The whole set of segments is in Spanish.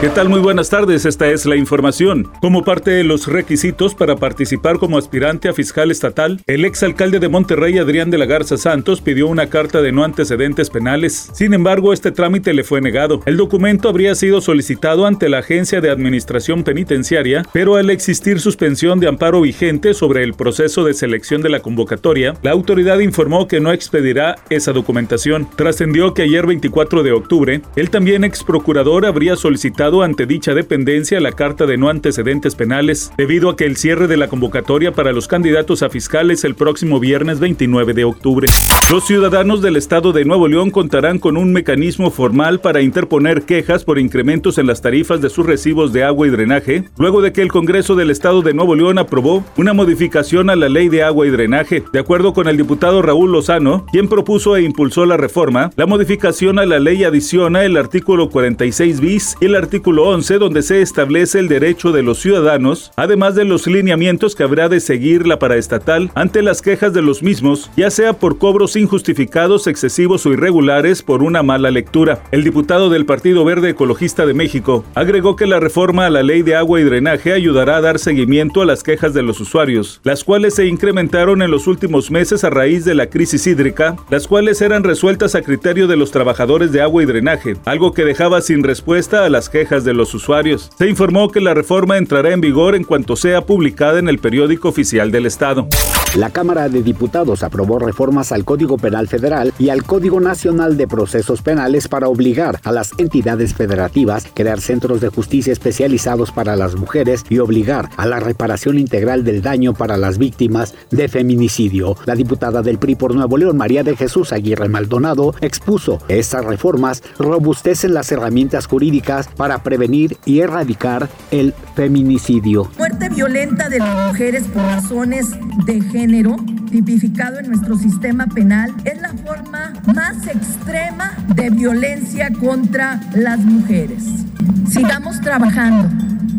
¿Qué tal? Muy buenas tardes, esta es la información. Como parte de los requisitos para participar como aspirante a fiscal estatal, el exalcalde de Monterrey, Adrián de la Garza Santos, pidió una carta de no antecedentes penales. Sin embargo, este trámite le fue negado. El documento habría sido solicitado ante la Agencia de Administración Penitenciaria, pero al existir suspensión de amparo vigente sobre el proceso de selección de la convocatoria, la autoridad informó que no expedirá esa documentación. Trascendió que ayer 24 de octubre, el también ex procurador habría solicitado ante dicha dependencia la carta de no antecedentes penales, debido a que el cierre de la convocatoria para los candidatos a fiscales el próximo viernes 29 de octubre. Los ciudadanos del estado de Nuevo León contarán con un mecanismo formal para interponer quejas por incrementos en las tarifas de sus recibos de agua y drenaje, luego de que el Congreso del estado de Nuevo León aprobó una modificación a la ley de agua y drenaje. De acuerdo con el diputado Raúl Lozano, quien propuso e impulsó la reforma, la modificación a la ley adiciona el artículo 46 bis y el artículo artículo 11 donde se establece el derecho de los ciudadanos, además de los lineamientos que habrá de seguir la paraestatal ante las quejas de los mismos, ya sea por cobros injustificados, excesivos o irregulares por una mala lectura. El diputado del Partido Verde Ecologista de México agregó que la reforma a la ley de agua y drenaje ayudará a dar seguimiento a las quejas de los usuarios, las cuales se incrementaron en los últimos meses a raíz de la crisis hídrica, las cuales eran resueltas a criterio de los trabajadores de agua y drenaje, algo que dejaba sin respuesta a las quejas de los usuarios. Se informó que la reforma entrará en vigor en cuanto sea publicada en el periódico oficial del Estado. La Cámara de Diputados aprobó reformas al Código Penal Federal y al Código Nacional de Procesos Penales para obligar a las entidades federativas a crear centros de justicia especializados para las mujeres y obligar a la reparación integral del daño para las víctimas de feminicidio. La diputada del PRI por Nuevo León, María de Jesús Aguirre Maldonado, expuso que estas reformas robustecen las herramientas jurídicas para prevenir y erradicar el feminicidio. Muerte violenta de las mujeres por razones de género, tipificado en nuestro sistema penal, es la forma más extrema de violencia contra las mujeres. Sigamos trabajando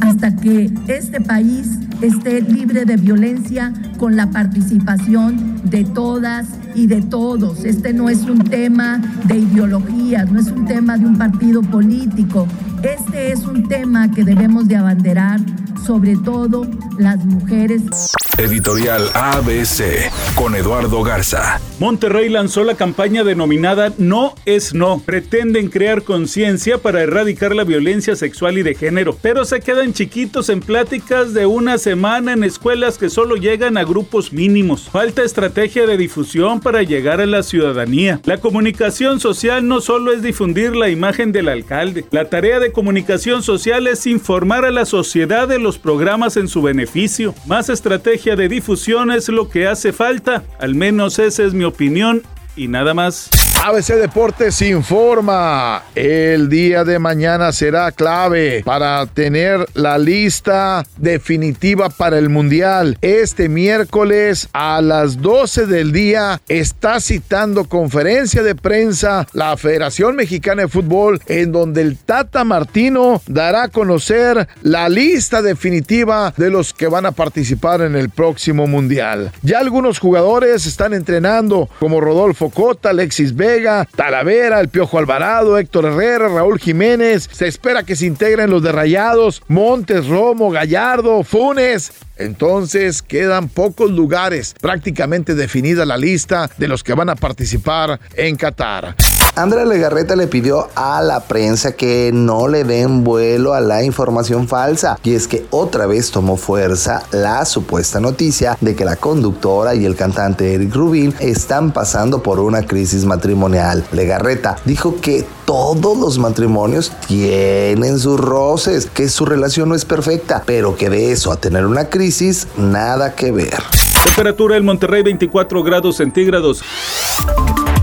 hasta que este país esté libre de violencia con la participación de todas y de todos. Este no es un tema de ideologías, no es un tema de un partido político. Este es un tema que debemos de abanderar, sobre todo las mujeres. Editorial ABC con Eduardo Garza. Monterrey lanzó la campaña denominada No es No. Pretenden crear conciencia para erradicar la violencia sexual y de género, pero se quedan chiquitos en pláticas de una semana en escuelas que solo llegan a grupos mínimos. Falta estrategia de difusión para llegar a la ciudadanía. La comunicación social no solo es difundir la imagen del alcalde. La tarea de comunicación social es informar a la sociedad de los programas en su beneficio. Más estrategia de difusión es lo que hace falta, al menos esa es mi opinión y nada más. ABC Deportes informa, el día de mañana será clave para tener la lista definitiva para el Mundial. Este miércoles a las 12 del día está citando conferencia de prensa la Federación Mexicana de Fútbol en donde el Tata Martino dará a conocer la lista definitiva de los que van a participar en el próximo Mundial. Ya algunos jugadores están entrenando como Rodolfo Cota, Alexis Vega, Talavera, el Piojo Alvarado, Héctor Herrera, Raúl Jiménez. Se espera que se integren los de Rayados, Montes, Romo, Gallardo, Funes. Entonces quedan pocos lugares, prácticamente definida la lista de los que van a participar en Qatar. Andrea Legarreta le pidió a la prensa que no le den vuelo a la información falsa y es que otra vez tomó fuerza la supuesta noticia de que la conductora y el cantante Eric Rubin están pasando por una crisis matrimonial. Legarreta dijo que todos los matrimonios tienen sus roces, que su relación no es perfecta, pero que de eso a tener una crisis, nada que ver. Temperatura en Monterrey 24 grados centígrados.